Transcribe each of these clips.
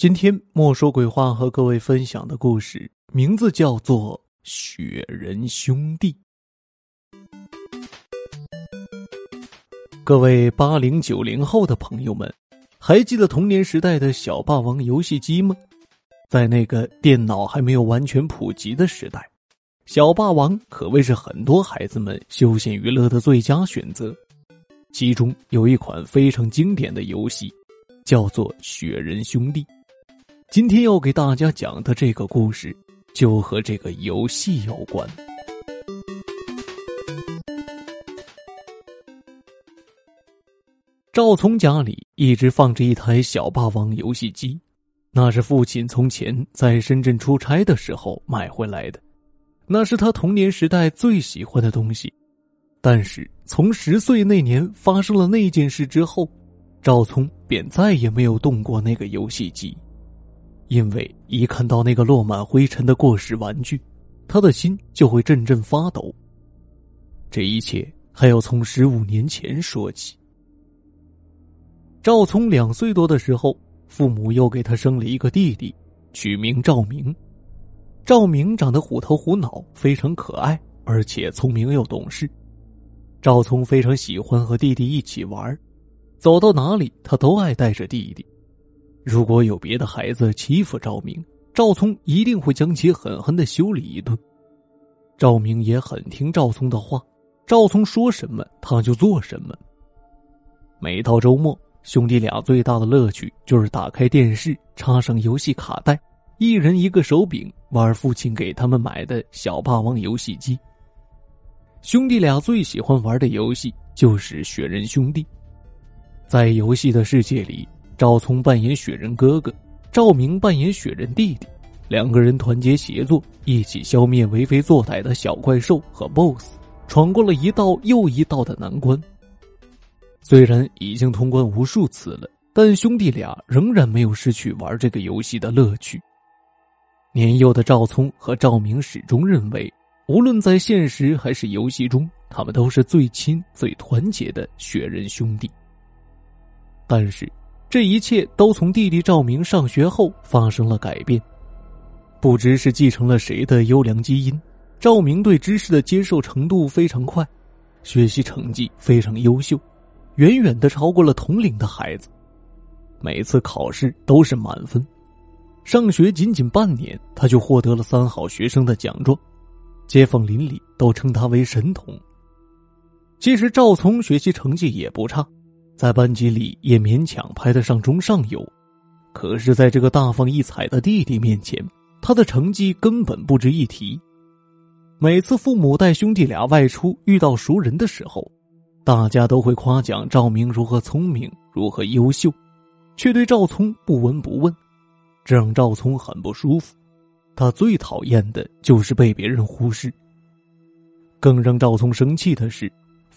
今天莫说鬼话和各位分享的故事名字叫做《雪人兄弟》。各位八零九零后的朋友们，还记得童年时代的小霸王游戏机吗？在那个电脑还没有完全普及的时代，小霸王可谓是很多孩子们休闲娱乐的最佳选择。其中有一款非常经典的游戏，叫做《雪人兄弟》。今天要给大家讲的这个故事，就和这个游戏有关。赵聪家里一直放着一台小霸王游戏机，那是父亲从前在深圳出差的时候买回来的，那是他童年时代最喜欢的东西。但是从十岁那年发生了那件事之后，赵聪便再也没有动过那个游戏机。因为一看到那个落满灰尘的过时玩具，他的心就会阵阵发抖。这一切还要从十五年前说起。赵聪两岁多的时候，父母又给他生了一个弟弟，取名赵明。赵明长得虎头虎脑，非常可爱，而且聪明又懂事。赵聪非常喜欢和弟弟一起玩，走到哪里他都爱带着弟弟。如果有别的孩子欺负赵明，赵聪一定会将其狠狠的修理一顿。赵明也很听赵聪的话，赵聪说什么他就做什么。每到周末，兄弟俩最大的乐趣就是打开电视，插上游戏卡带，一人一个手柄，玩父亲给他们买的小霸王游戏机。兄弟俩最喜欢玩的游戏就是雪人兄弟，在游戏的世界里。赵聪扮演雪人哥哥，赵明扮演雪人弟弟，两个人团结协作，一起消灭为非作歹的小怪兽和 BOSS，闯过了一道又一道的难关。虽然已经通关无数次了，但兄弟俩仍然没有失去玩这个游戏的乐趣。年幼的赵聪和赵明始终认为，无论在现实还是游戏中，他们都是最亲、最团结的雪人兄弟。但是。这一切都从弟弟赵明上学后发生了改变，不知是继承了谁的优良基因，赵明对知识的接受程度非常快，学习成绩非常优秀，远远的超过了同龄的孩子，每次考试都是满分，上学仅仅半年他就获得了三好学生的奖状，街坊邻里都称他为神童。其实赵聪学习成绩也不差。在班级里也勉强排得上中上游，可是，在这个大放异彩的弟弟面前，他的成绩根本不值一提。每次父母带兄弟俩外出遇到熟人的时候，大家都会夸奖赵明如何聪明、如何优秀，却对赵聪不闻不问，这让赵聪很不舒服。他最讨厌的就是被别人忽视。更让赵聪生气的是。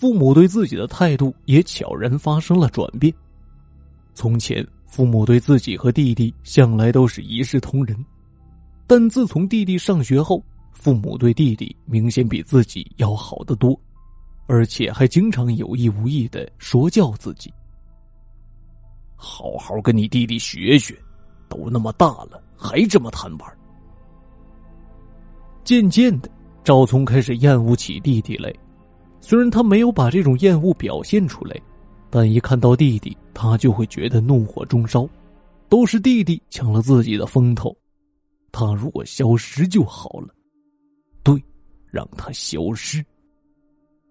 父母对自己的态度也悄然发生了转变。从前，父母对自己和弟弟向来都是一视同仁，但自从弟弟上学后，父母对弟弟明显比自己要好得多，而且还经常有意无意的说教自己：“好好跟你弟弟学学，都那么大了，还这么贪玩。”渐渐的，赵聪开始厌恶起弟弟来。虽然他没有把这种厌恶表现出来，但一看到弟弟，他就会觉得怒火中烧。都是弟弟抢了自己的风头，他如果消失就好了。对，让他消失。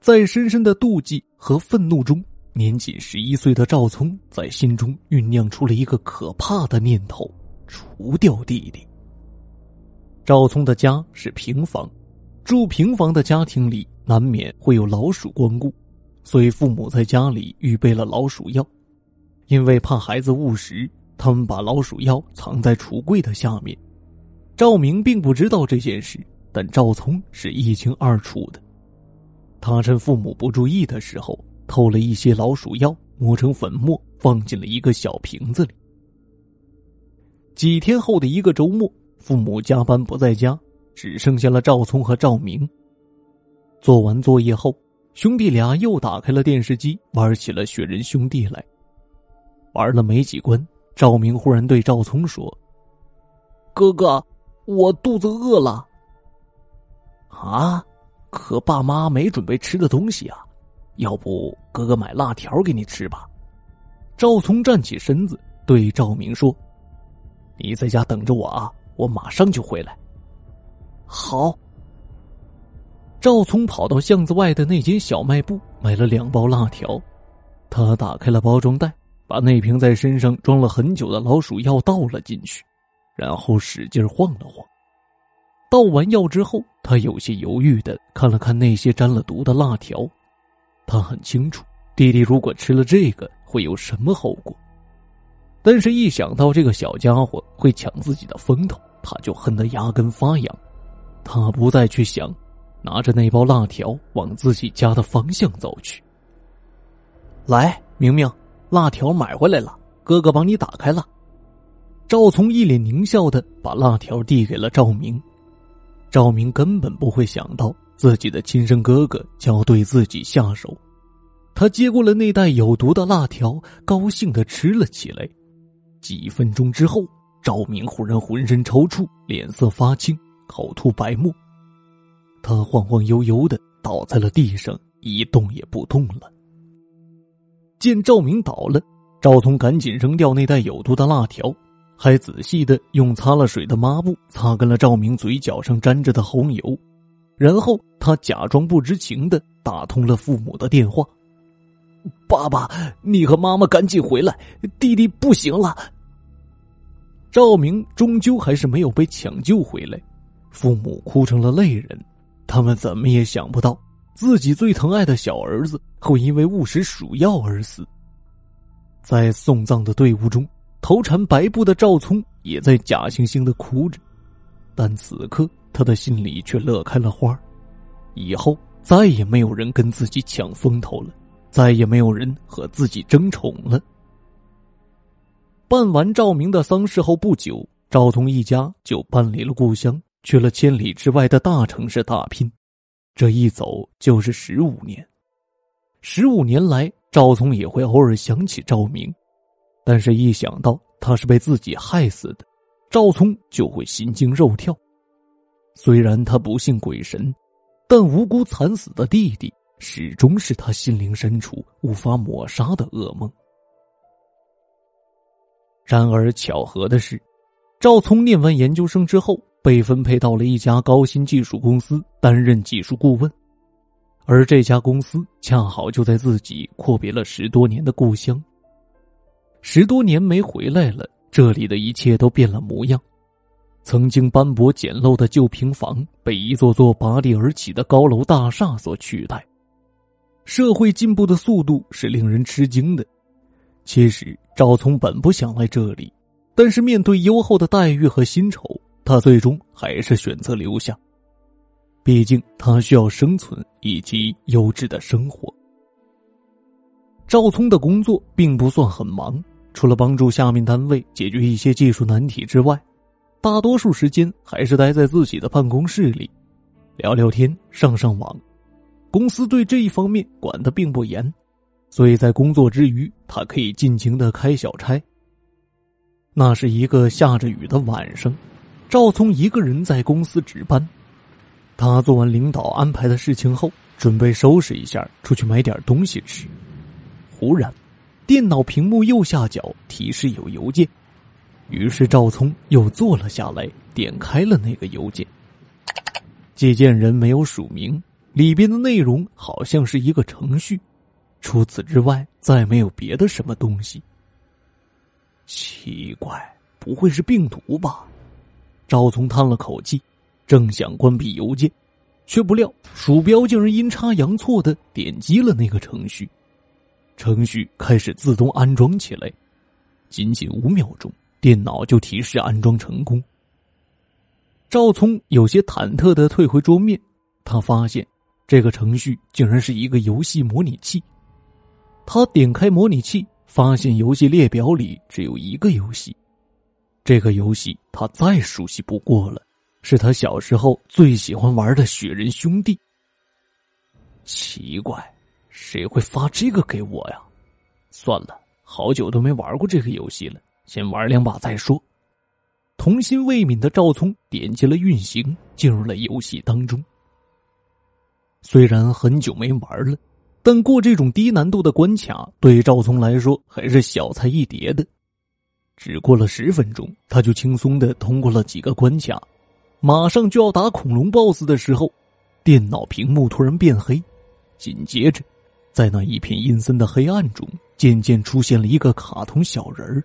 在深深的妒忌和愤怒中，年仅十一岁的赵聪在心中酝酿出了一个可怕的念头：除掉弟弟。赵聪的家是平房，住平房的家庭里。难免会有老鼠光顾，所以父母在家里预备了老鼠药。因为怕孩子误食，他们把老鼠药藏在橱柜的下面。赵明并不知道这件事，但赵聪是一清二楚的。他趁父母不注意的时候，偷了一些老鼠药，磨成粉末，放进了一个小瓶子里。几天后的一个周末，父母加班不在家，只剩下了赵聪和赵明。做完作业后，兄弟俩又打开了电视机，玩起了《雪人兄弟》来。玩了没几关，赵明忽然对赵聪说：“哥哥，我肚子饿了。”啊，可爸妈没准备吃的东西啊，要不哥哥买辣条给你吃吧？赵聪站起身子对赵明说：“你在家等着我啊，我马上就回来。”好。赵聪跑到巷子外的那间小卖部买了两包辣条，他打开了包装袋。把那瓶在身上装了很久的老鼠药倒了进去，然后使劲晃了晃。倒完药之后，他有些犹豫的看了看那些沾了毒的辣条。他很清楚，弟弟如果吃了这个会有什么后果，但是一想到这个小家伙会抢自己的风头，他就恨得牙根发痒。他不再去想，拿着那包辣条往自己家的方向走去。来，明明。辣条买回来了，哥哥帮你打开了。赵聪一脸狞笑的把辣条递给了赵明。赵明根本不会想到自己的亲生哥哥将要对自己下手，他接过了那袋有毒的辣条，高兴的吃了起来。几分钟之后，赵明忽然浑身抽搐，脸色发青，口吐白沫，他晃晃悠悠的倒在了地上，一动也不动了。见赵明倒了，赵聪赶紧扔掉那袋有毒的辣条，还仔细的用擦了水的抹布擦干了赵明嘴角上沾着的红油，然后他假装不知情的打通了父母的电话：“爸爸，你和妈妈赶紧回来，弟弟不行了。”赵明终究还是没有被抢救回来，父母哭成了泪人，他们怎么也想不到。自己最疼爱的小儿子会因为误食鼠药而死。在送葬的队伍中，头缠白布的赵聪也在假惺惺的哭着，但此刻他的心里却乐开了花以后再也没有人跟自己抢风头了，再也没有人和自己争宠了。办完赵明的丧事后不久，赵聪一家就搬离了故乡，去了千里之外的大城市打拼。这一走就是十五年，十五年来，赵聪也会偶尔想起赵明，但是一想到他是被自己害死的，赵聪就会心惊肉跳。虽然他不信鬼神，但无辜惨死的弟弟始终是他心灵深处无法抹杀的噩梦。然而巧合的是，赵聪念完研究生之后。被分配到了一家高新技术公司担任技术顾问，而这家公司恰好就在自己阔别了十多年的故乡。十多年没回来了，这里的一切都变了模样。曾经斑驳简陋的旧平房被一座座拔地而起的高楼大厦所取代。社会进步的速度是令人吃惊的。其实赵聪本不想来这里，但是面对优厚的待遇和薪酬。他最终还是选择留下，毕竟他需要生存以及优质的生活。赵聪的工作并不算很忙，除了帮助下面单位解决一些技术难题之外，大多数时间还是待在自己的办公室里，聊聊天、上上网。公司对这一方面管的并不严，所以在工作之余，他可以尽情的开小差。那是一个下着雨的晚上。赵聪一个人在公司值班，他做完领导安排的事情后，准备收拾一下，出去买点东西吃。忽然，电脑屏幕右下角提示有邮件，于是赵聪又坐了下来，点开了那个邮件。寄件人没有署名，里边的内容好像是一个程序，除此之外再没有别的什么东西。奇怪，不会是病毒吧？赵聪叹了口气，正想关闭邮件，却不料鼠标竟然阴差阳错的点击了那个程序，程序开始自动安装起来。仅仅五秒钟，电脑就提示安装成功。赵聪有些忐忑的退回桌面，他发现这个程序竟然是一个游戏模拟器。他点开模拟器，发现游戏列表里只有一个游戏。这个游戏他再熟悉不过了，是他小时候最喜欢玩的《雪人兄弟》。奇怪，谁会发这个给我呀？算了，好久都没玩过这个游戏了，先玩两把再说。童心未泯的赵聪点击了运行，进入了游戏当中。虽然很久没玩了，但过这种低难度的关卡对赵聪来说还是小菜一碟的。只过了十分钟，他就轻松的通过了几个关卡。马上就要打恐龙 BOSS 的时候，电脑屏幕突然变黑，紧接着，在那一片阴森的黑暗中，渐渐出现了一个卡通小人儿。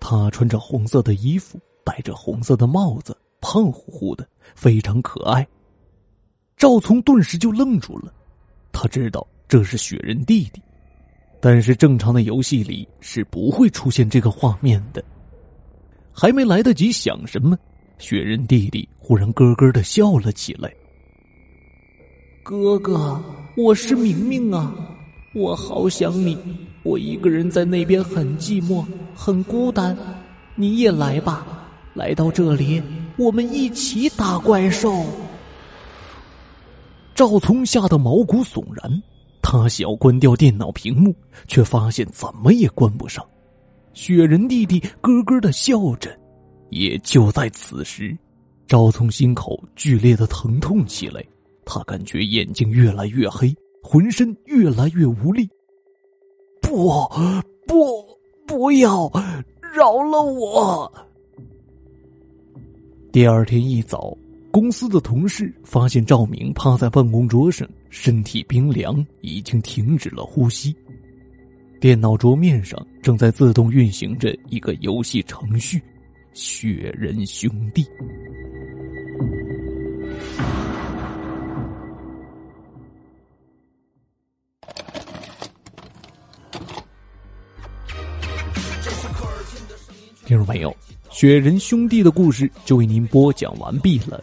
他穿着红色的衣服，戴着红色的帽子，胖乎乎的，非常可爱。赵聪顿时就愣住了，他知道这是雪人弟弟，但是正常的游戏里是不会出现这个画面的。还没来得及想什么。雪人弟弟忽然咯咯的笑了起来。哥哥，我是明明啊，我好想你，我一个人在那边很寂寞，很孤单，你也来吧，来到这里，我们一起打怪兽。赵聪吓得毛骨悚然，他想要关掉电脑屏幕，却发现怎么也关不上。雪人弟弟咯咯的笑着。也就在此时，赵聪心口剧烈的疼痛起来，他感觉眼睛越来越黑，浑身越来越无力。不，不，不要，饶了我！第二天一早，公司的同事发现赵明趴在办公桌上，身体冰凉，已经停止了呼吸。电脑桌面上正在自动运行着一个游戏程序。雪人兄弟，听众朋友，雪人兄弟的故事就为您播讲完毕了，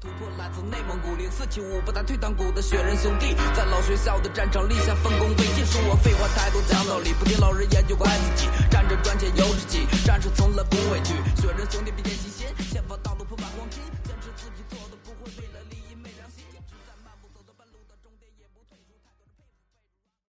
突破来自内蒙古零四七五不打退堂鼓的雪人兄弟，在老学校的战场立下丰功伟绩。说我废话太多讲道理，不听老人言就怪自己。站着赚钱有志气，战士从来不畏惧。雪人兄弟比剑。